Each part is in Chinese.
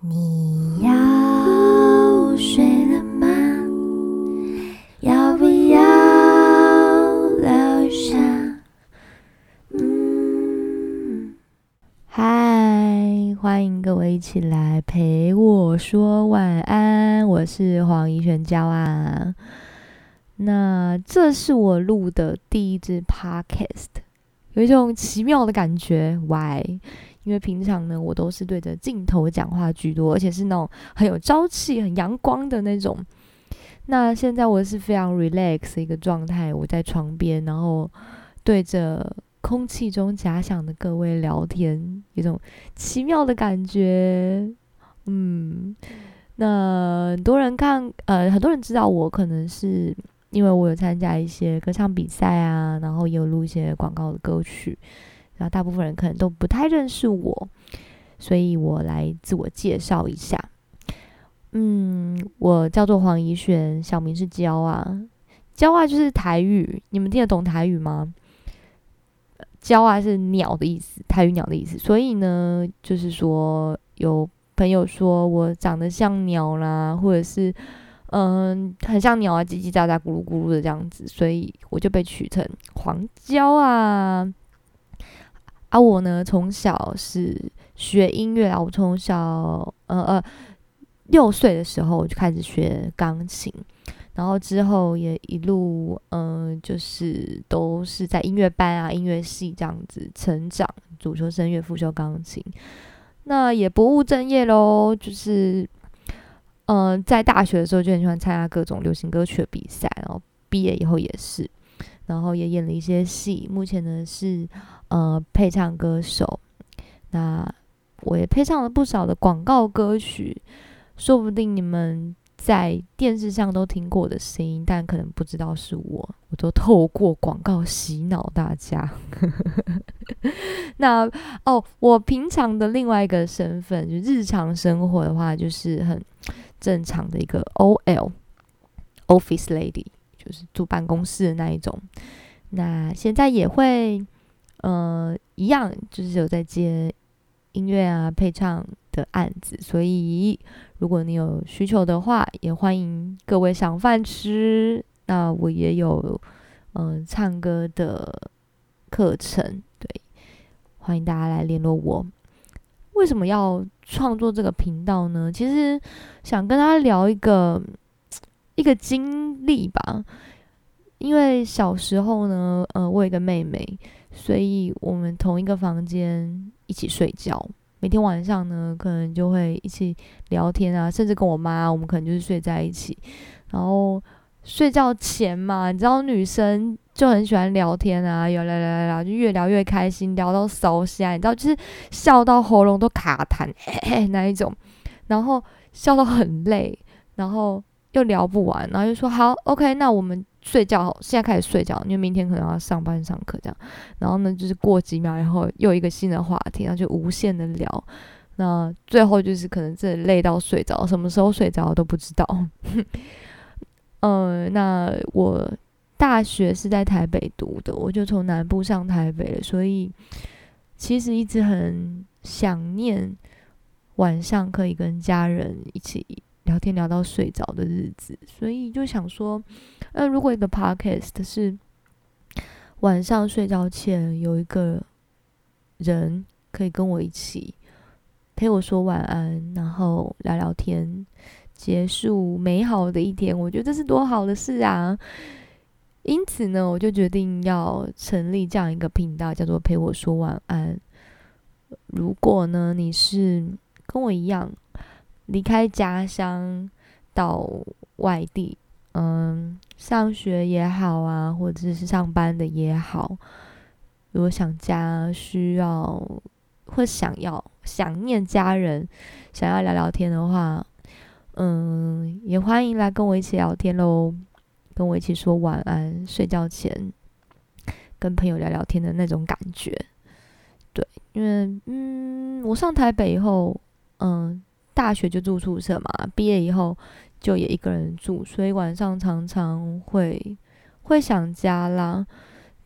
你要睡了吗？要不要留下？嗯，嗨，欢迎各位一起来陪我说晚安，我是黄怡璇娇啊。那这是我录的第一支 podcast，有一种奇妙的感觉。Why？因为平常呢，我都是对着镜头讲话居多，而且是那种很有朝气、很阳光的那种。那现在我是非常 relax 的一个状态，我在床边，然后对着空气中假想的各位聊天，有种奇妙的感觉。嗯，那很多人看，呃，很多人知道我，可能是因为我有参加一些歌唱比赛啊，然后也有录一些广告的歌曲。然后大部分人可能都不太认识我，所以我来自我介绍一下。嗯，我叫做黄怡璇，小名是娇啊。娇啊就是台语，你们听得懂台语吗？娇啊是鸟的意思，台语鸟的意思。所以呢，就是说有朋友说我长得像鸟啦，或者是嗯很像鸟啊，叽叽喳喳、咕噜咕噜的这样子，所以我就被取成黄娇啊。啊，我呢从小是学音乐啊，我从小呃呃六岁的时候我就开始学钢琴，然后之后也一路嗯就是都是在音乐班啊、音乐系这样子成长，主修声乐，副修钢琴，那也不务正业喽，就是嗯在大学的时候就很喜欢参加各种流行歌曲的比赛，然后毕业以后也是。然后也演了一些戏，目前呢是呃配唱歌手。那我也配唱了不少的广告歌曲，说不定你们在电视上都听过我的声音，但可能不知道是我。我都透过广告洗脑大家。那哦，我平常的另外一个身份，就日常生活的话，就是很正常的一个 OL Office Lady。就是住办公室的那一种，那现在也会，呃，一样，就是有在接音乐啊、配唱的案子，所以如果你有需求的话，也欢迎各位赏饭吃。那我也有，嗯，唱歌的课程，对，欢迎大家来联络我。为什么要创作这个频道呢？其实想跟大家聊一个。一个经历吧，因为小时候呢，呃，我有一个妹妹，所以我们同一个房间一起睡觉，每天晚上呢，可能就会一起聊天啊，甚至跟我妈，我们可能就是睡在一起。然后睡觉前嘛，你知道女生就很喜欢聊天啊，聊聊聊聊聊，就越聊越开心，聊到烧香，你知道，就是笑到喉咙都卡痰 那一种，然后笑到很累，然后。又聊不完，然后就说好，OK，那我们睡觉，现在开始睡觉，因为明天可能要上班上课这样。然后呢，就是过几秒以后又一个新的话题，然后就无限的聊。那最后就是可能真的累到睡着，什么时候睡着都不知道。嗯，那我大学是在台北读的，我就从南部上台北了，所以其实一直很想念晚上可以跟家人一起。聊天聊到睡着的日子，所以就想说，嗯，如果一个 podcast 是晚上睡觉前有一个人可以跟我一起陪我说晚安，然后聊聊天，结束美好的一天，我觉得这是多好的事啊！因此呢，我就决定要成立这样一个频道，叫做“陪我说晚安”。如果呢，你是跟我一样。离开家乡到外地，嗯，上学也好啊，或者是上班的也好，如果想家，需要或想要想念家人，想要聊聊天的话，嗯，也欢迎来跟我一起聊天喽，跟我一起说晚安，睡觉前跟朋友聊聊天的那种感觉。对，因为嗯，我上台北以后，嗯。大学就住宿舍嘛，毕业以后就也一个人住，所以晚上常常会会想家啦，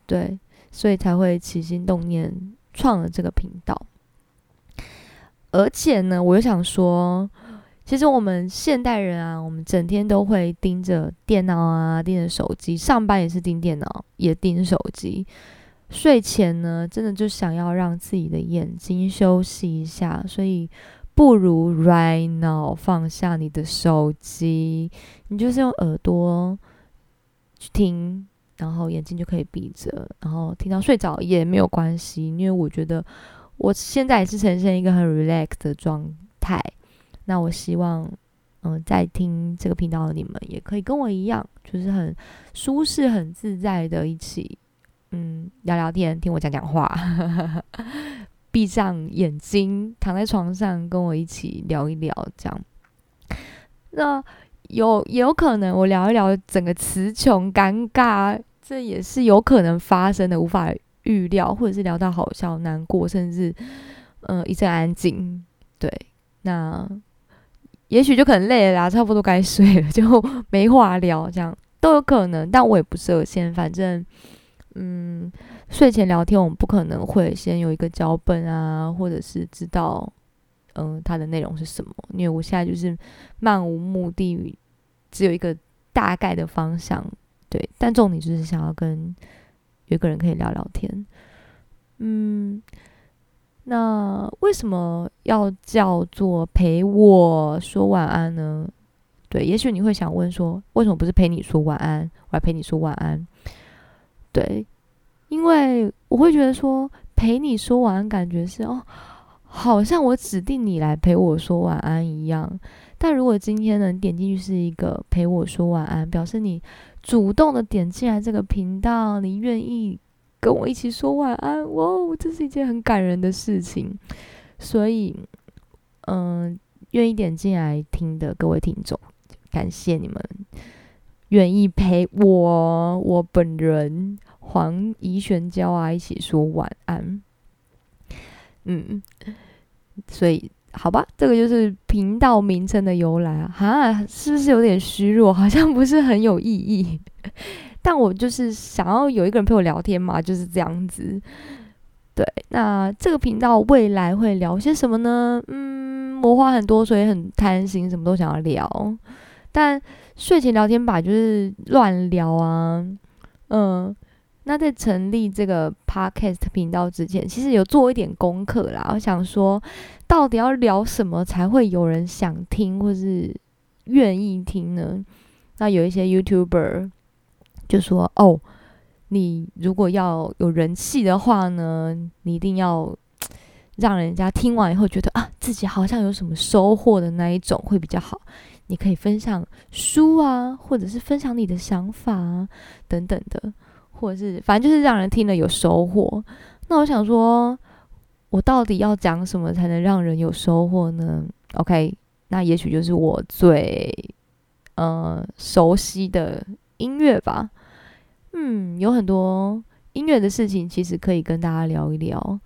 对，所以才会起心动念创了这个频道。而且呢，我又想说，其实我们现代人啊，我们整天都会盯着电脑啊，盯着手机，上班也是盯电脑，也盯手机。睡前呢，真的就想要让自己的眼睛休息一下，所以不如 right now 放下你的手机，你就是用耳朵去听，然后眼睛就可以闭着，然后听到睡着也没有关系，因为我觉得我现在也是呈现一个很 relax 的状态。那我希望，嗯、在听这个频道的你们也可以跟我一样，就是很舒适、很自在的一起。嗯，聊聊天，听我讲讲话，闭上眼睛，躺在床上，跟我一起聊一聊，这样。那有也有可能，我聊一聊，整个词穷尴尬，这也是有可能发生的，无法预料，或者是聊到好笑、难过，甚至嗯、一阵安静。对，那也许就可能累了啦，差不多该睡了，就没话聊，这样都有可能。但我也不设限，反正。嗯，睡前聊天，我们不可能会先有一个脚本啊，或者是知道，嗯，它的内容是什么。因为我现在就是漫无目的，只有一个大概的方向，对。但重点就是想要跟有个人可以聊聊天。嗯，那为什么要叫做陪我说晚安呢？对，也许你会想问说，为什么不是陪你说晚安，我要陪你说晚安？对，因为我会觉得说陪你说晚安，感觉是哦，好像我指定你来陪我说晚安一样。但如果今天能，点进去是一个陪我说晚安，表示你主动的点进来这个频道，你愿意跟我一起说晚安，哇，这是一件很感人的事情。所以，嗯，愿意点进来听的各位听众，感谢你们。愿意陪我，我本人黄怡璇娇啊，一起说晚安。嗯，所以好吧，这个就是频道名称的由来啊。哈，是不是有点虚弱？好像不是很有意义。但我就是想要有一个人陪我聊天嘛，就是这样子。对，那这个频道未来会聊些什么呢？嗯，我话很多，所以很贪心，什么都想要聊。但睡前聊天吧，就是乱聊啊，嗯。那在成立这个 podcast 频道之前，其实有做一点功课啦。我想说，到底要聊什么才会有人想听或是愿意听呢？那有一些 YouTuber 就说：“哦，你如果要有人气的话呢，你一定要让人家听完以后觉得啊，自己好像有什么收获的那一种会比较好。你可以分享书啊，或者是分享你的想法啊，等等的。”或者是反正就是让人听了有收获。那我想说，我到底要讲什么才能让人有收获呢？OK，那也许就是我最呃熟悉的音乐吧。嗯，有很多音乐的事情其实可以跟大家聊一聊。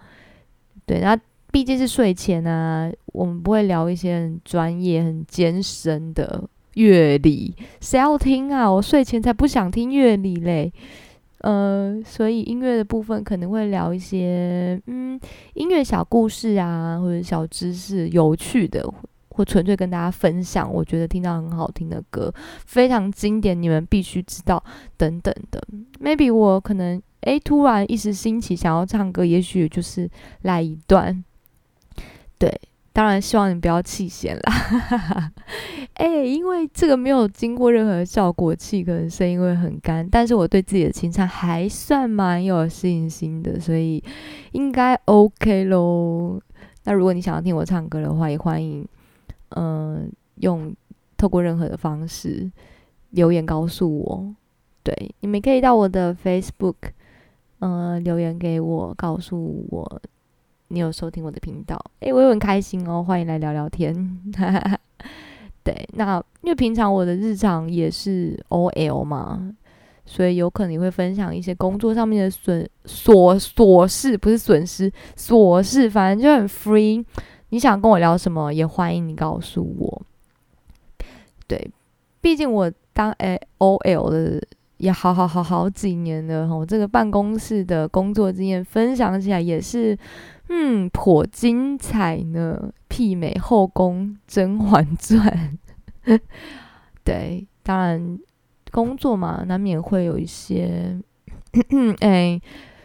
对，那毕竟是睡前啊，我们不会聊一些很专业、很艰深的乐理，谁要听啊？我睡前才不想听乐理嘞。呃，所以音乐的部分可能会聊一些，嗯，音乐小故事啊，或者小知识，有趣的，或纯粹跟大家分享。我觉得听到很好听的歌，非常经典，你们必须知道，等等的。Maybe 我可能诶，突然一时兴起想要唱歌，也许就是来一段，对。当然，希望你不要气闲啦。哎，因为这个没有经过任何效果器，可能声音会很干。但是我对自己的清唱还算蛮有信心的，所以应该 OK 咯。那如果你想要听我唱歌的话，也欢迎，嗯，用透过任何的方式留言告诉我。对，你们可以到我的 Facebook，嗯，留言给我，告诉我。你有收听我的频道，诶，我也很开心哦，欢迎来聊聊天。对，那因为平常我的日常也是 OL 嘛，所以有可能你会分享一些工作上面的损琐琐事，不是损失琐事，反正就很 free。你想跟我聊什么，也欢迎你告诉我。对，毕竟我当诶 OL 的也好好好好几年了，我这个办公室的工作经验分享起来也是。嗯，颇精彩呢，媲美《后宫甄嬛传》。对，当然工作嘛，难免会有一些 哎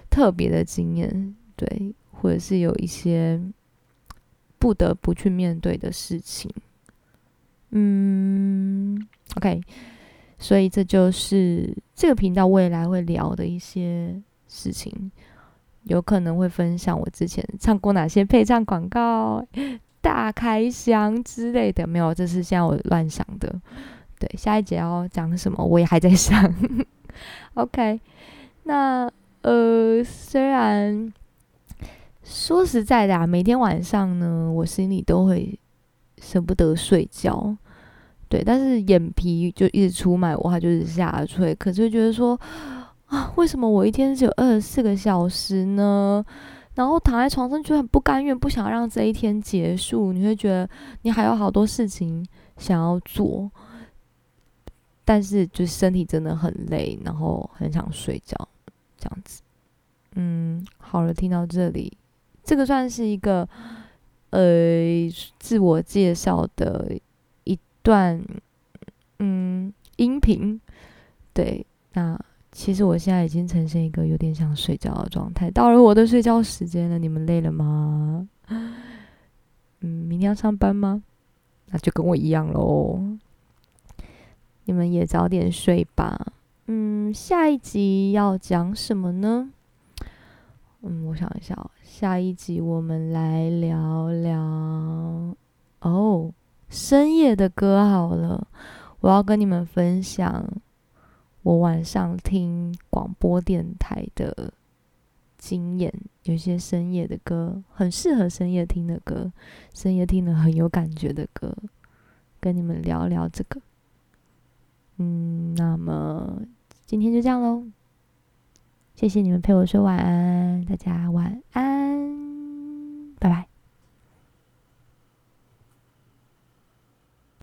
特别的经验，对，或者是有一些不得不去面对的事情。嗯，OK，所以这就是这个频道未来会聊的一些事情，有可能会分享我之前唱过哪些配唱广告、大开箱之类的，没有，这是现在我乱想的。对，下一节要讲什么，我也还在想。OK，那呃，虽然说实在的啊，每天晚上呢，我心里都会。舍不得睡觉，对，但是眼皮就一直出卖我，他就是下垂。可是觉得说啊，为什么我一天只有二十四个小时呢？然后躺在床上就很不甘愿，不想让这一天结束。你会觉得你还有好多事情想要做，但是就是身体真的很累，然后很想睡觉，这样子。嗯，好了，听到这里，这个算是一个。呃，自我介绍的一段，嗯，音频。对，那其实我现在已经呈现一个有点想睡觉的状态。到了我的睡觉时间了，你们累了吗？嗯，明天要上班吗？那就跟我一样喽。你们也早点睡吧。嗯，下一集要讲什么呢？嗯，我想一下，下一集我们来聊聊哦，深夜的歌好了。我要跟你们分享我晚上听广播电台的经验，有些深夜的歌很适合深夜听的歌，深夜听的很有感觉的歌，跟你们聊聊这个。嗯，那么今天就这样喽。谢谢你们陪我说晚安，大家晚安，拜拜。